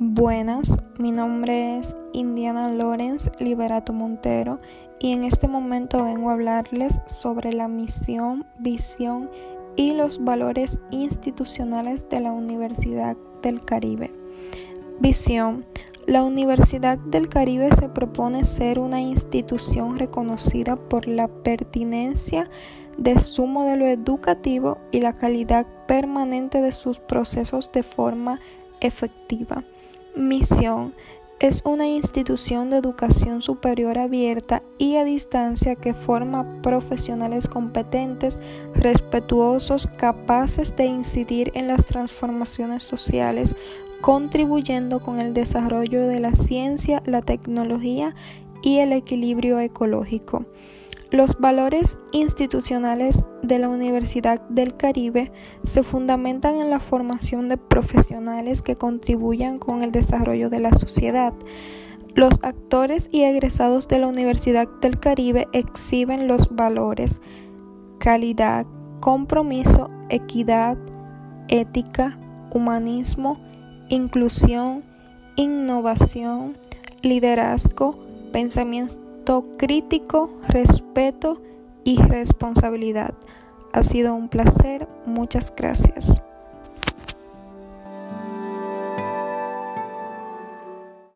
Buenas, mi nombre es Indiana Lorenz Liberato Montero y en este momento vengo a hablarles sobre la misión, visión y los valores institucionales de la Universidad del Caribe. Visión. La Universidad del Caribe se propone ser una institución reconocida por la pertinencia de su modelo educativo y la calidad permanente de sus procesos de forma efectiva. Misión es una institución de educación superior abierta y a distancia que forma profesionales competentes, respetuosos, capaces de incidir en las transformaciones sociales, contribuyendo con el desarrollo de la ciencia, la tecnología y el equilibrio ecológico. Los valores institucionales de la Universidad del Caribe se fundamentan en la formación de profesionales que contribuyan con el desarrollo de la sociedad. Los actores y egresados de la Universidad del Caribe exhiben los valores calidad, compromiso, equidad, ética, humanismo, inclusión, innovación, liderazgo, crítico, respeto y responsabilidad. Ha sido un placer. Muchas gracias.